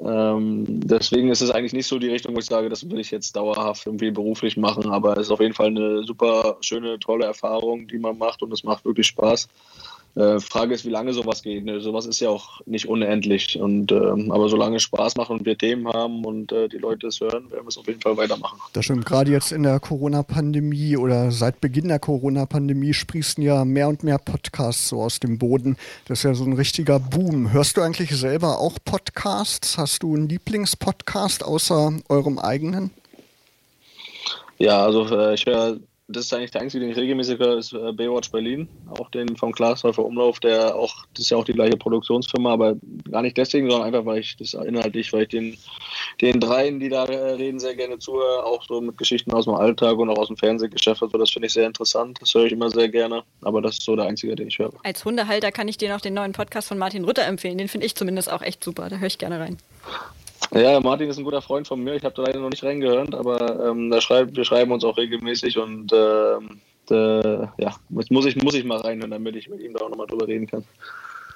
Ähm, deswegen ist es eigentlich nicht so die Richtung, wo ich sage, das will ich jetzt dauerhaft irgendwie beruflich machen, aber es ist auf jeden Fall eine super schöne, tolle Erfahrung, die man macht und es macht wirklich Spaß. Äh, Frage ist, wie lange sowas geht. Ne? Sowas ist ja auch nicht unendlich. Und, ähm, aber solange es Spaß macht und wir Themen haben und äh, die Leute es hören, werden wir es auf jeden Fall weitermachen. Das stimmt. Gerade jetzt in der Corona-Pandemie oder seit Beginn der Corona-Pandemie sprießen ja mehr und mehr Podcasts so aus dem Boden. Das ist ja so ein richtiger Boom. Hörst du eigentlich selber auch Podcasts? Hast du einen Lieblingspodcast außer eurem eigenen? Ja, also äh, ich höre das ist eigentlich der einzige, den ich regelmäßig höre, ist äh, Baywatch Berlin, auch den vom Glashäufer Umlauf, der auch, das ist ja auch die gleiche Produktionsfirma, aber gar nicht deswegen, sondern einfach, weil ich das inhaltlich, weil ich den, den dreien, die da äh, reden, sehr gerne zuhöre, auch so mit Geschichten aus dem Alltag und auch aus dem Fernsehgeschäft, also das finde ich sehr interessant, das höre ich immer sehr gerne, aber das ist so der einzige, den ich höre. Als Hundehalter kann ich dir noch den neuen Podcast von Martin Rütter empfehlen, den finde ich zumindest auch echt super, da höre ich gerne rein. Ja, Martin ist ein guter Freund von mir. Ich habe da leider noch nicht reingehört, aber ähm, da schreibt, wir schreiben uns auch regelmäßig und ähm, äh, ja, jetzt muss ich, muss ich mal reinhören, damit ich mit ihm da auch nochmal drüber reden kann.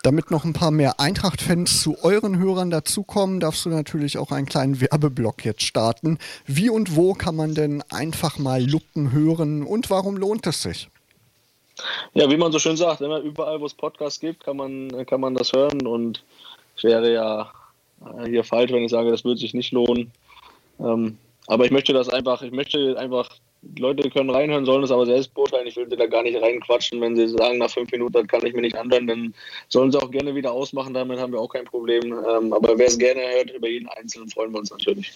Damit noch ein paar mehr Eintracht-Fans zu euren Hörern dazukommen, darfst du natürlich auch einen kleinen Werbeblock jetzt starten. Wie und wo kann man denn einfach mal Luppen hören und warum lohnt es sich? Ja, wie man so schön sagt, immer überall, wo es Podcasts gibt, kann man, kann man das hören und ich wäre ja äh, hier falsch, wenn ich sage, das würde sich nicht lohnen. Ähm, aber ich möchte das einfach, ich möchte einfach, Leute können reinhören, sollen es aber selbst beurteilen. Ich will da gar nicht reinquatschen. Wenn sie sagen, nach fünf Minuten kann ich mir nicht anhören, dann sollen sie auch gerne wieder ausmachen. Damit haben wir auch kein Problem. Ähm, aber wer es gerne hört, über jeden Einzelnen freuen wir uns natürlich.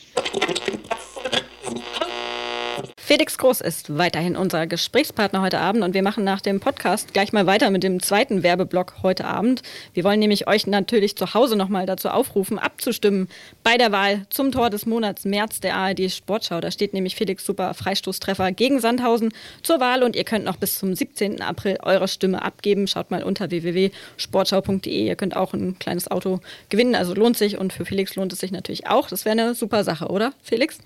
Felix Groß ist weiterhin unser Gesprächspartner heute Abend und wir machen nach dem Podcast gleich mal weiter mit dem zweiten Werbeblock heute Abend. Wir wollen nämlich euch natürlich zu Hause nochmal dazu aufrufen, abzustimmen bei der Wahl zum Tor des Monats März der ARD Sportschau. Da steht nämlich Felix Super Freistoßtreffer gegen Sandhausen zur Wahl und ihr könnt noch bis zum 17. April eure Stimme abgeben. Schaut mal unter www.sportschau.de. Ihr könnt auch ein kleines Auto gewinnen, also lohnt sich und für Felix lohnt es sich natürlich auch. Das wäre eine super Sache, oder Felix?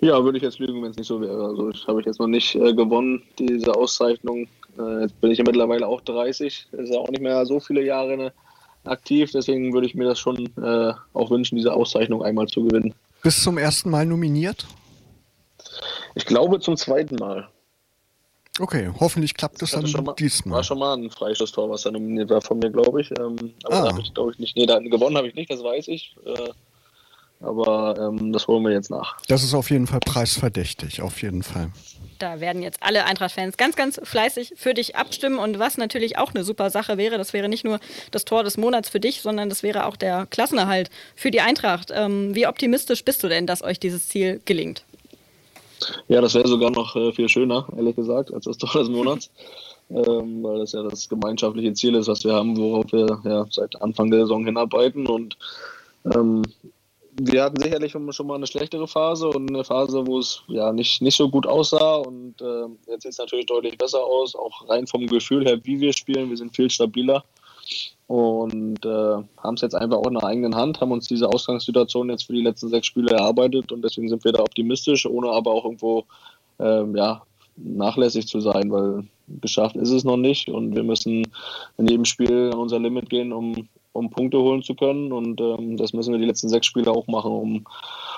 Ja, würde ich jetzt lügen, wenn es nicht so wäre. Also ich habe ich jetzt noch nicht äh, gewonnen, diese Auszeichnung. Äh, jetzt bin ich ja mittlerweile auch 30, das ist ja auch nicht mehr so viele Jahre ne, aktiv, deswegen würde ich mir das schon äh, auch wünschen, diese Auszeichnung einmal zu gewinnen. Bis zum ersten Mal nominiert? Ich glaube zum zweiten Mal. Okay, hoffentlich klappt es dann mal, diesmal. War schon mal ein Freistoßtor, was da nominiert war von mir, glaube ich. Ähm, aber ah. da habe ich, glaube ich, nicht. Nee, da, gewonnen habe ich nicht, das weiß ich. Äh, aber ähm, das holen wir jetzt nach. Das ist auf jeden Fall preisverdächtig, auf jeden Fall. Da werden jetzt alle Eintracht-Fans ganz, ganz fleißig für dich abstimmen. Und was natürlich auch eine super Sache wäre, das wäre nicht nur das Tor des Monats für dich, sondern das wäre auch der Klassenerhalt für die Eintracht. Ähm, wie optimistisch bist du denn, dass euch dieses Ziel gelingt? Ja, das wäre sogar noch äh, viel schöner, ehrlich gesagt, als das Tor des Monats. [LAUGHS] ähm, weil das ja das gemeinschaftliche Ziel ist, was wir haben, worauf wir ja seit Anfang der Saison hinarbeiten. Und ähm, wir hatten sicherlich schon mal eine schlechtere Phase und eine Phase, wo es ja nicht, nicht so gut aussah. Und äh, jetzt sieht es natürlich deutlich besser aus, auch rein vom Gefühl her, wie wir spielen. Wir sind viel stabiler und äh, haben es jetzt einfach auch in der eigenen Hand, haben uns diese Ausgangssituation jetzt für die letzten sechs Spiele erarbeitet und deswegen sind wir da optimistisch, ohne aber auch irgendwo äh, ja, nachlässig zu sein, weil geschafft ist es noch nicht und wir müssen in jedem Spiel an unser Limit gehen, um, um Punkte holen zu können. Und ähm, das müssen wir die letzten sechs Spiele auch machen, um,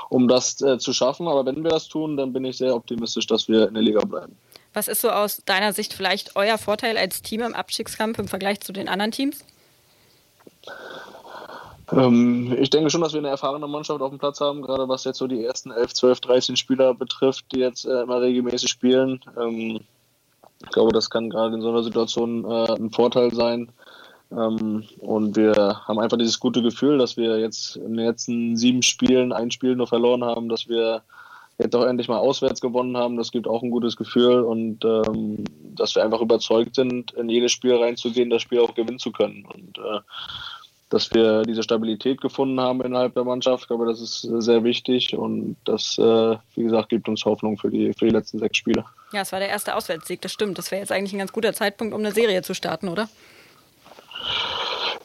um das äh, zu schaffen. Aber wenn wir das tun, dann bin ich sehr optimistisch, dass wir in der Liga bleiben. Was ist so aus deiner Sicht vielleicht euer Vorteil als Team im Abstiegskampf im Vergleich zu den anderen Teams? Ähm, ich denke schon, dass wir eine erfahrene Mannschaft auf dem Platz haben, gerade was jetzt so die ersten 11, 12, 13 Spieler betrifft, die jetzt äh, immer regelmäßig spielen. Ähm, ich glaube, das kann gerade in so einer Situation äh, ein Vorteil sein. Ähm, und wir haben einfach dieses gute Gefühl, dass wir jetzt in den letzten sieben Spielen ein Spiel nur verloren haben, dass wir jetzt auch endlich mal auswärts gewonnen haben. Das gibt auch ein gutes Gefühl und ähm, dass wir einfach überzeugt sind, in jedes Spiel reinzugehen, das Spiel auch gewinnen zu können. Und äh, dass wir diese Stabilität gefunden haben innerhalb der Mannschaft, ich glaube, das ist sehr wichtig und das, äh, wie gesagt, gibt uns Hoffnung für die, für die letzten sechs Spiele. Ja, es war der erste Auswärtssieg, das stimmt. Das wäre jetzt eigentlich ein ganz guter Zeitpunkt, um eine Serie zu starten, oder?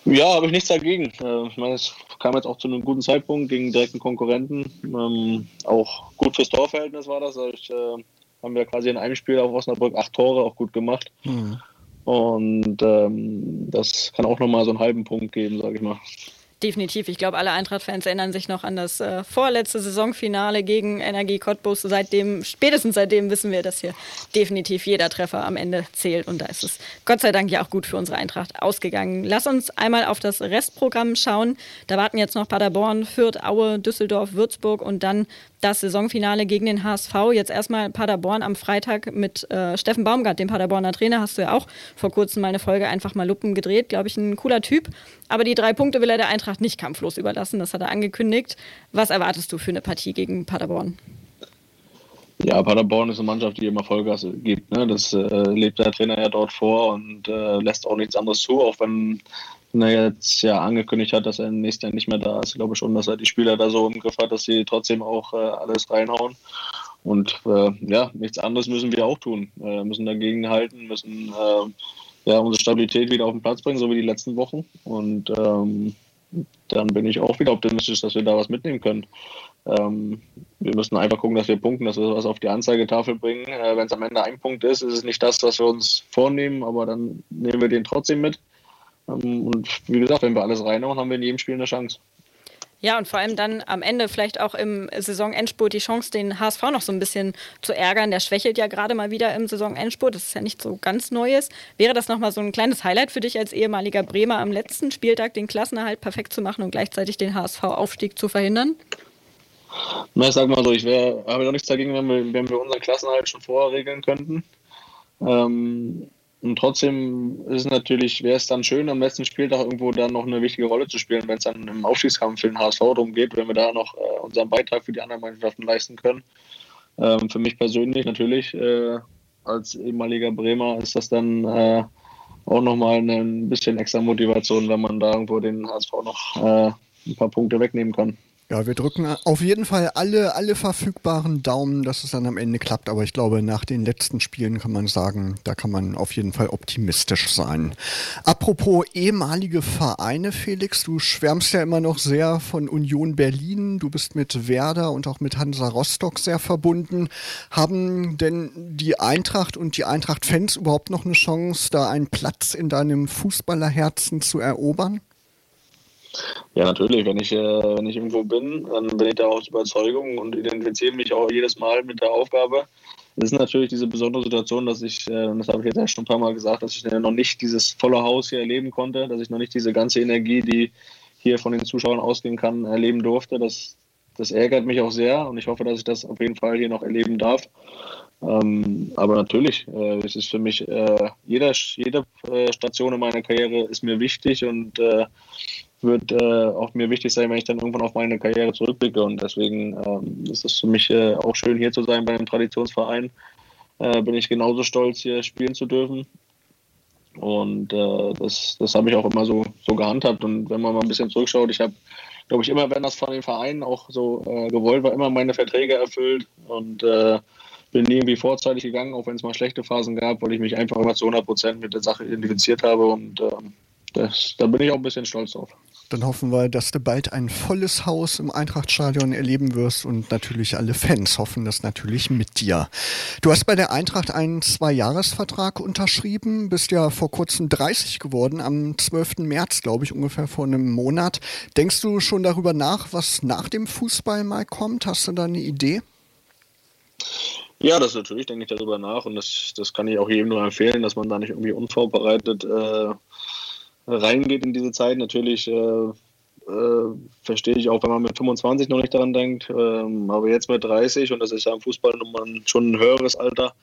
Ja, habe ich nichts dagegen. Äh, ich meine, es kam jetzt auch zu einem guten Zeitpunkt gegen direkten Konkurrenten. Ähm, auch gut fürs Torverhältnis war das. Also ich, äh, haben wir quasi in einem Spiel auf Osnabrück acht Tore auch gut gemacht. Mhm. Und ähm, das kann auch nochmal so einen halben Punkt geben, sage ich mal. Definitiv. Ich glaube, alle Eintracht-Fans erinnern sich noch an das äh, vorletzte Saisonfinale gegen Energie Cottbus. Seitdem, spätestens seitdem wissen wir, dass hier definitiv jeder Treffer am Ende zählt. Und da ist es Gott sei Dank ja auch gut für unsere Eintracht ausgegangen. Lass uns einmal auf das Restprogramm schauen. Da warten jetzt noch Paderborn, Fürth, Aue, Düsseldorf, Würzburg und dann das Saisonfinale gegen den HSV. Jetzt erstmal Paderborn am Freitag mit äh, Steffen Baumgart, dem Paderborner Trainer. Hast du ja auch vor kurzem mal eine Folge einfach mal Luppen gedreht. Glaube ich, ein cooler Typ. Aber die drei Punkte will er der Eintracht nicht kampflos überlassen. Das hat er angekündigt. Was erwartest du für eine Partie gegen Paderborn? Ja, Paderborn ist eine Mannschaft, die immer Vollgas gibt. Ne? Das äh, lebt der Trainer ja dort vor und äh, lässt auch nichts anderes zu, auch wenn er jetzt ja angekündigt hat, dass er nächstes Jahr nicht mehr da ist. Ich glaube schon, dass er die Spieler da so im Griff hat, dass sie trotzdem auch äh, alles reinhauen. Und äh, ja, nichts anderes müssen wir auch tun. Wir müssen dagegen halten, müssen äh, ja, unsere Stabilität wieder auf den Platz bringen, so wie die letzten Wochen. Und ähm, dann bin ich auch wieder optimistisch, dass wir da was mitnehmen können. Ähm, wir müssen einfach gucken, dass wir punkten, dass wir was auf die Anzeigetafel bringen. Äh, Wenn es am Ende ein Punkt ist, ist es nicht das, was wir uns vornehmen, aber dann nehmen wir den trotzdem mit. Ähm, und wie gesagt, wenn wir alles reinhauen, haben wir in jedem Spiel eine Chance. Ja, und vor allem dann am Ende vielleicht auch im Saisonendspurt die Chance, den HSV noch so ein bisschen zu ärgern. Der schwächelt ja gerade mal wieder im Saisonendspurt. Das ist ja nicht so ganz Neues. Wäre das nochmal so ein kleines Highlight für dich als ehemaliger Bremer am letzten Spieltag, den Klassenerhalt perfekt zu machen und gleichzeitig den HSV-Aufstieg zu verhindern? Na, ich sag mal so, ich wäre, habe auch nichts dagegen, wenn wir, wenn wir unseren Klassenerhalt schon vorher regeln könnten. Ähm, und trotzdem ist es natürlich, wäre es dann schön, am letzten Spieltag irgendwo dann noch eine wichtige Rolle zu spielen, wenn es dann im Aufstiegskampf für den HSV darum geht, wenn wir da noch äh, unseren Beitrag für die anderen Mannschaften leisten können. Ähm, für mich persönlich natürlich, äh, als ehemaliger Bremer, ist das dann äh, auch nochmal ein bisschen extra Motivation, wenn man da irgendwo den HSV noch äh, ein paar Punkte wegnehmen kann. Ja, wir drücken auf jeden Fall alle, alle verfügbaren Daumen, dass es dann am Ende klappt. Aber ich glaube, nach den letzten Spielen kann man sagen, da kann man auf jeden Fall optimistisch sein. Apropos ehemalige Vereine, Felix, du schwärmst ja immer noch sehr von Union Berlin. Du bist mit Werder und auch mit Hansa Rostock sehr verbunden. Haben denn die Eintracht und die Eintracht-Fans überhaupt noch eine Chance, da einen Platz in deinem Fußballerherzen zu erobern? Ja, natürlich. Wenn ich, äh, wenn ich irgendwo bin, dann bin ich da aus Überzeugung und identifiziere mich auch jedes Mal mit der Aufgabe. Es ist natürlich diese besondere Situation, dass ich, äh, das habe ich jetzt ja schon ein paar Mal gesagt, dass ich noch nicht dieses volle Haus hier erleben konnte, dass ich noch nicht diese ganze Energie, die hier von den Zuschauern ausgehen kann, erleben durfte. Das, das ärgert mich auch sehr und ich hoffe, dass ich das auf jeden Fall hier noch erleben darf. Ähm, aber natürlich, äh, es ist für mich, äh, jeder, jede äh, Station in meiner Karriere ist mir wichtig und äh, wird äh, auch mir wichtig sein, wenn ich dann irgendwann auf meine Karriere zurückblicke. Und deswegen ähm, ist es für mich äh, auch schön, hier zu sein bei einem Traditionsverein. Äh, bin ich genauso stolz, hier spielen zu dürfen. Und äh, das, das habe ich auch immer so, so gehandhabt. Und wenn man mal ein bisschen zurückschaut, ich habe, glaube ich, immer, wenn das von den Vereinen auch so äh, gewollt war, immer meine Verträge erfüllt und äh, bin nie irgendwie vorzeitig gegangen, auch wenn es mal schlechte Phasen gab, weil ich mich einfach immer zu 100 Prozent mit der Sache identifiziert habe. Und ähm, das, da bin ich auch ein bisschen stolz drauf. Dann hoffen wir, dass du bald ein volles Haus im Eintrachtstadion erleben wirst und natürlich alle Fans hoffen das natürlich mit dir. Du hast bei der Eintracht einen Zwei-Jahres-Vertrag unterschrieben, bist ja vor kurzem 30 geworden, am 12. März, glaube ich, ungefähr vor einem Monat. Denkst du schon darüber nach, was nach dem Fußball mal kommt? Hast du da eine Idee? Ja, das natürlich denke ich darüber nach und das, das kann ich auch jedem nur empfehlen, dass man da nicht irgendwie unvorbereitet äh, reingeht in diese Zeit. Natürlich äh, äh, verstehe ich auch, wenn man mit 25 noch nicht daran denkt, ähm, aber jetzt mit 30 und das ist ja im Fußball schon ein höheres Alter,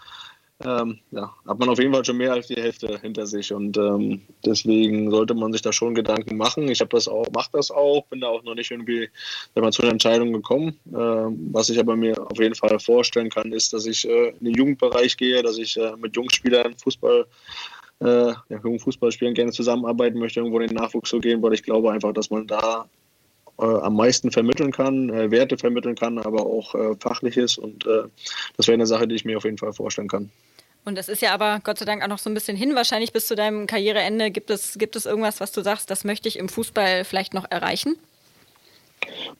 ähm, ja, hat man auf jeden Fall schon mehr als die Hälfte hinter sich und ähm, deswegen sollte man sich da schon Gedanken machen. Ich habe das auch, mache das auch, bin da auch noch nicht irgendwie mal, zu einer Entscheidung gekommen. Ähm, was ich aber mir auf jeden Fall vorstellen kann, ist, dass ich äh, in den Jugendbereich gehe, dass ich äh, mit Jungspielern Fußball äh, ja, Fußball spielen, gerne zusammenarbeiten möchte, irgendwo in den Nachwuchs zu gehen, weil ich glaube einfach, dass man da äh, am meisten vermitteln kann, äh, Werte vermitteln kann, aber auch äh, Fachliches und äh, das wäre eine Sache, die ich mir auf jeden Fall vorstellen kann. Und das ist ja aber Gott sei Dank auch noch so ein bisschen hin. Wahrscheinlich bis zu deinem Karriereende gibt es, gibt es irgendwas, was du sagst, das möchte ich im Fußball vielleicht noch erreichen?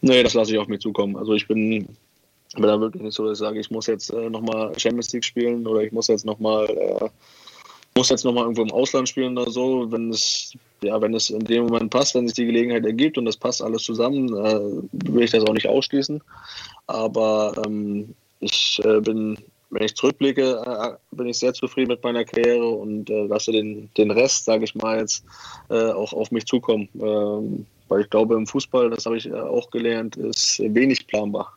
Nee, das lasse ich auf mich zukommen. Also ich bin, bin da wirklich nicht so, dass ich sage, ich muss jetzt äh, nochmal Champions League spielen oder ich muss jetzt nochmal äh, muss jetzt nochmal irgendwo im Ausland spielen oder so, wenn es, ja, wenn es in dem Moment passt, wenn sich die Gelegenheit ergibt und das passt alles zusammen, äh, will ich das auch nicht ausschließen. Aber ähm, ich äh, bin, wenn ich zurückblicke, äh, bin ich sehr zufrieden mit meiner Karriere und äh, lasse den, den Rest, sage ich mal jetzt, äh, auch auf mich zukommen. Ähm, weil ich glaube, im Fußball, das habe ich äh, auch gelernt, ist wenig planbar.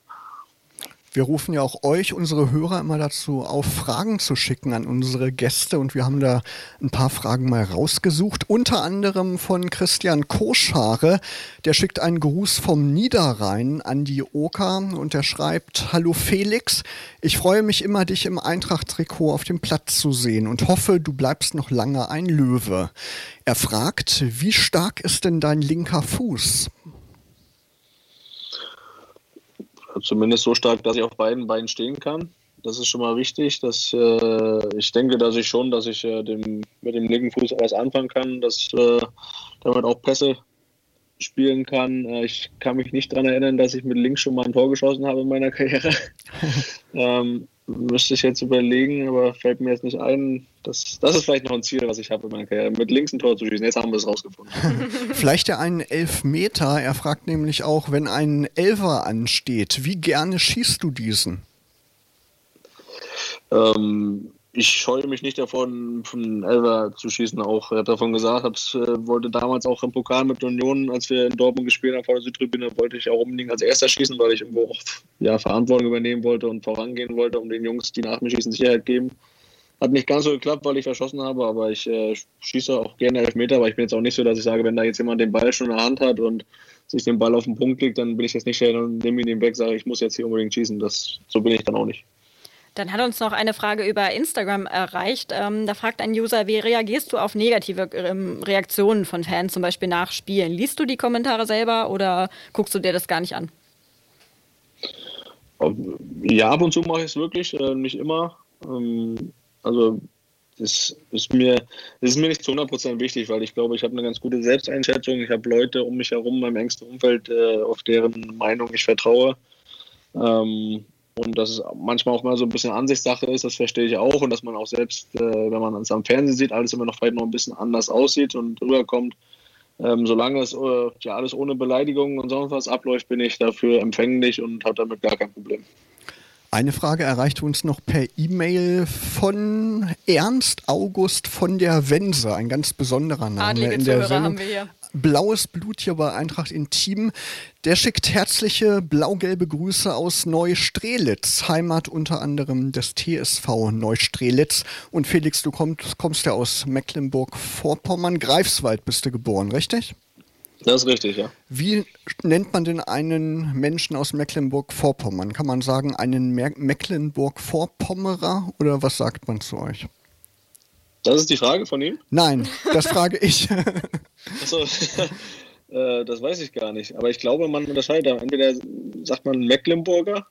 Wir rufen ja auch euch, unsere Hörer, immer dazu auf, Fragen zu schicken an unsere Gäste und wir haben da ein paar Fragen mal rausgesucht. Unter anderem von Christian Koschare. Der schickt einen Gruß vom Niederrhein an die Oka und der schreibt, Hallo Felix, ich freue mich immer, dich im Eintracht-Trikot auf dem Platz zu sehen und hoffe, du bleibst noch lange ein Löwe. Er fragt, wie stark ist denn dein linker Fuß? Zumindest so stark, dass ich auf beiden Beinen stehen kann. Das ist schon mal wichtig. Dass, äh, ich denke, dass ich schon, dass ich äh, dem, mit dem linken Fuß was anfangen kann, dass äh, damit auch Pässe spielen kann. Äh, ich kann mich nicht daran erinnern, dass ich mit links schon mal ein Tor geschossen habe in meiner Karriere. [LAUGHS] ähm, müsste ich jetzt überlegen, aber fällt mir jetzt nicht ein. Das, das ist vielleicht noch ein Ziel, was ich habe in meiner Karriere, mit links ein Tor zu schießen. Jetzt haben wir es rausgefunden. [LAUGHS] vielleicht ja einen Elfmeter. Er fragt nämlich auch, wenn ein Elfer ansteht, wie gerne schießt du diesen? Ähm, ich scheue mich nicht davon, von Elver zu schießen. Auch er hat davon gesagt, hab's, äh, wollte damals auch im Pokal mit Union, als wir in Dortmund gespielt haben vor der Südtribüne, wollte ich auch unbedingt als erster schießen, weil ich irgendwo auch ja, Verantwortung übernehmen wollte und vorangehen wollte, um den Jungs, die nach mir schießen, Sicherheit geben. Hat nicht ganz so geklappt, weil ich verschossen habe, aber ich äh, schieße auch gerne Elfmeter, aber ich bin jetzt auch nicht so, dass ich sage, wenn da jetzt jemand den Ball schon in der Hand hat und sich den Ball auf den Punkt legt, dann bin ich jetzt nicht der und nehme ihn den weg, sage ich muss jetzt hier unbedingt schießen. Das, so bin ich dann auch nicht. Dann hat uns noch eine Frage über Instagram erreicht. Ähm, da fragt ein User, wie reagierst du auf negative ähm, Reaktionen von Fans, zum Beispiel nach Spielen? Liest du die Kommentare selber oder guckst du dir das gar nicht an? Ja, ab und zu mache ich es wirklich, äh, nicht immer. Ähm, also das ist mir, das ist mir nicht zu 100% wichtig, weil ich glaube, ich habe eine ganz gute Selbsteinschätzung. Ich habe Leute um mich herum, meinem engsten Umfeld, äh, auf deren Meinung ich vertraue. Ähm, und dass es manchmal auch mal so ein bisschen Ansichtssache ist, das verstehe ich auch. Und dass man auch selbst, äh, wenn man es am Fernsehen sieht, alles immer noch vielleicht noch ein bisschen anders aussieht und rüberkommt. Ähm, solange es äh, ja alles ohne Beleidigungen und sonst was abläuft, bin ich dafür empfänglich und habe damit gar kein Problem. Eine Frage erreichte uns noch per E-Mail von Ernst August von der Wense, ein ganz besonderer Name Adlige in der Zuhörer Sendung. haben wir hier blaues Blut hier bei Eintracht Intim. Der schickt herzliche blau-gelbe Grüße aus Neustrelitz, Heimat unter anderem des TSV Neustrelitz. Und Felix, du kommst, kommst ja aus Mecklenburg-Vorpommern. Greifswald bist du geboren, richtig? Das ist richtig, ja. Wie nennt man denn einen Menschen aus Mecklenburg-Vorpommern? Kann man sagen, einen Mecklenburg-Vorpommerer oder was sagt man zu euch? Das ist die Frage von ihm? Nein, das frage ich. [LAUGHS] Achso, [LAUGHS] äh, das weiß ich gar nicht. Aber ich glaube, man unterscheidet. Entweder sagt man Mecklenburger.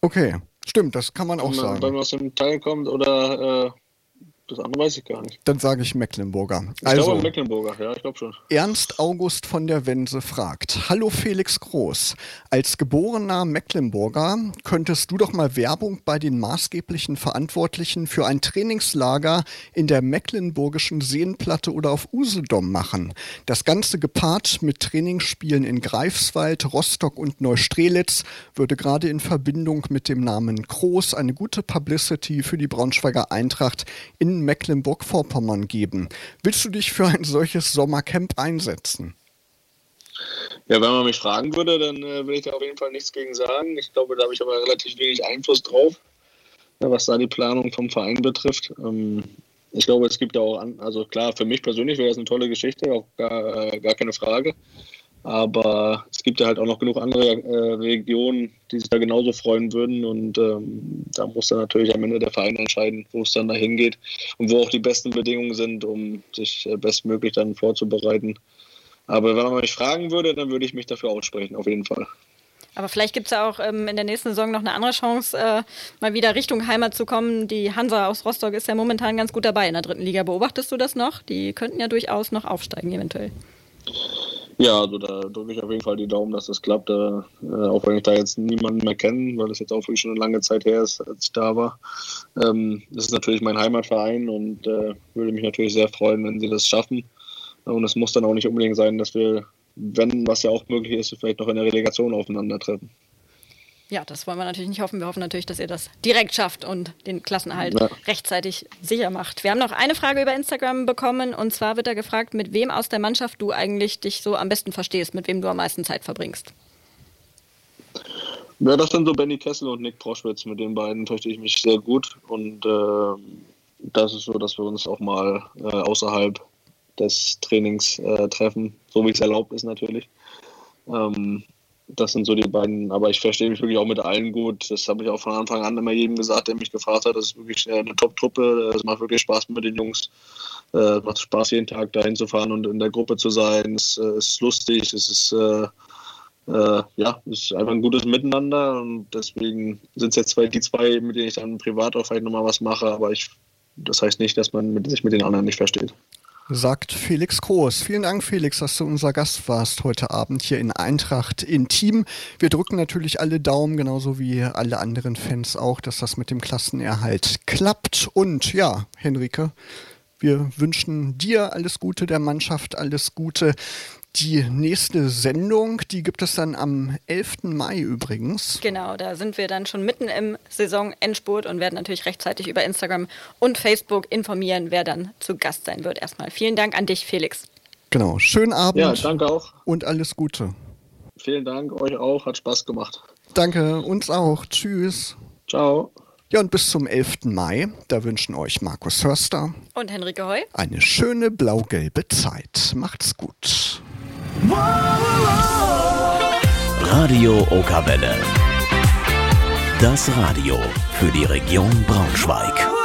Okay, stimmt, das kann man auch wenn man, sagen. Wenn man aus dem Teil kommt oder äh, das andere weiß ich gar nicht. Dann sage ich Mecklenburger. Ich also, glaube Mecklenburger, ja, ich glaube schon. Ernst August von der Wense fragt: Hallo Felix Groß. Als geborener Mecklenburger könntest du doch mal Werbung bei den maßgeblichen Verantwortlichen für ein Trainingslager in der mecklenburgischen Seenplatte oder auf Usedom machen. Das Ganze gepaart mit Trainingsspielen in Greifswald, Rostock und Neustrelitz würde gerade in Verbindung mit dem Namen Groß eine gute Publicity für die Braunschweiger Eintracht in Mecklenburg-Vorpommern geben. Willst du dich für ein solches Sommercamp einsetzen? Ja, wenn man mich fragen würde, dann äh, will ich da auf jeden Fall nichts gegen sagen. Ich glaube, da habe ich aber relativ wenig Einfluss drauf, ja, was da die Planung vom Verein betrifft. Ähm, ich glaube, es gibt ja auch, an, also klar, für mich persönlich wäre das eine tolle Geschichte, auch gar, äh, gar keine Frage. Aber es gibt ja halt auch noch genug andere äh, Regionen, die sich da genauso freuen würden. Und ähm, da muss dann natürlich am Ende der Verein entscheiden, wo es dann dahin geht und wo auch die besten Bedingungen sind, um sich äh, bestmöglich dann vorzubereiten. Aber wenn man mich fragen würde, dann würde ich mich dafür aussprechen, auf jeden Fall. Aber vielleicht gibt es ja auch ähm, in der nächsten Saison noch eine andere Chance, äh, mal wieder Richtung Heimat zu kommen. Die Hansa aus Rostock ist ja momentan ganz gut dabei in der dritten Liga. Beobachtest du das noch? Die könnten ja durchaus noch aufsteigen, eventuell. Ja, also da drücke ich auf jeden Fall die Daumen, dass das klappt. Äh, auch wenn ich da jetzt niemanden mehr kenne, weil das jetzt auch wirklich schon eine lange Zeit her ist, als ich da war. Ähm, das ist natürlich mein Heimatverein und äh, würde mich natürlich sehr freuen, wenn sie das schaffen. Und es muss dann auch nicht unbedingt sein, dass wir, wenn was ja auch möglich ist, vielleicht noch in der Relegation aufeinandertreffen. Ja, das wollen wir natürlich nicht hoffen. Wir hoffen natürlich, dass ihr das direkt schafft und den Klassenerhalt Ja. rechtzeitig sicher macht. Wir haben noch eine Frage über Instagram bekommen und zwar wird da gefragt, mit wem aus der Mannschaft du eigentlich dich so am besten verstehst, mit wem du am meisten Zeit verbringst. Ja, das sind so Benny Kessel und Nick Proschwitz. Mit den beiden verstehe ich mich sehr gut. Und äh, das ist so, dass wir uns auch mal äh, außerhalb des Trainings äh, treffen, so wie es erlaubt ist natürlich. Ähm, das sind so die beiden, aber ich verstehe mich wirklich auch mit allen gut. Das habe ich auch von Anfang an immer jedem gesagt, der mich gefragt hat. Das ist wirklich eine Top-Truppe. Es macht wirklich Spaß mit den Jungs. Äh, es macht Spaß, jeden Tag dahin zu fahren und in der Gruppe zu sein. Es äh, ist lustig, es ist äh, äh, ja, es ist einfach ein gutes Miteinander und deswegen sind es jetzt zwei, die zwei, mit denen ich dann privat auch vielleicht nochmal was mache, aber ich, das heißt nicht, dass man sich mit den anderen nicht versteht sagt Felix Groß. Vielen Dank, Felix, dass du unser Gast warst heute Abend hier in Eintracht Intim. Wir drücken natürlich alle Daumen, genauso wie alle anderen Fans auch, dass das mit dem Klassenerhalt klappt. Und ja, Henrike, wir wünschen dir alles Gute, der Mannschaft alles Gute. Die nächste Sendung, die gibt es dann am 11. Mai übrigens. Genau, da sind wir dann schon mitten im Saisonendspurt und werden natürlich rechtzeitig über Instagram und Facebook informieren, wer dann zu Gast sein wird. Erstmal vielen Dank an dich, Felix. Genau, schönen Abend. Ja, danke auch. Und alles Gute. Vielen Dank, euch auch, hat Spaß gemacht. Danke, uns auch. Tschüss. Ciao. Ja, und bis zum 11. Mai, da wünschen euch Markus Hörster und Henrike Heu eine schöne blau-gelbe Zeit. Macht's gut. Radio Okawelle. Das Radio für die Region Braunschweig.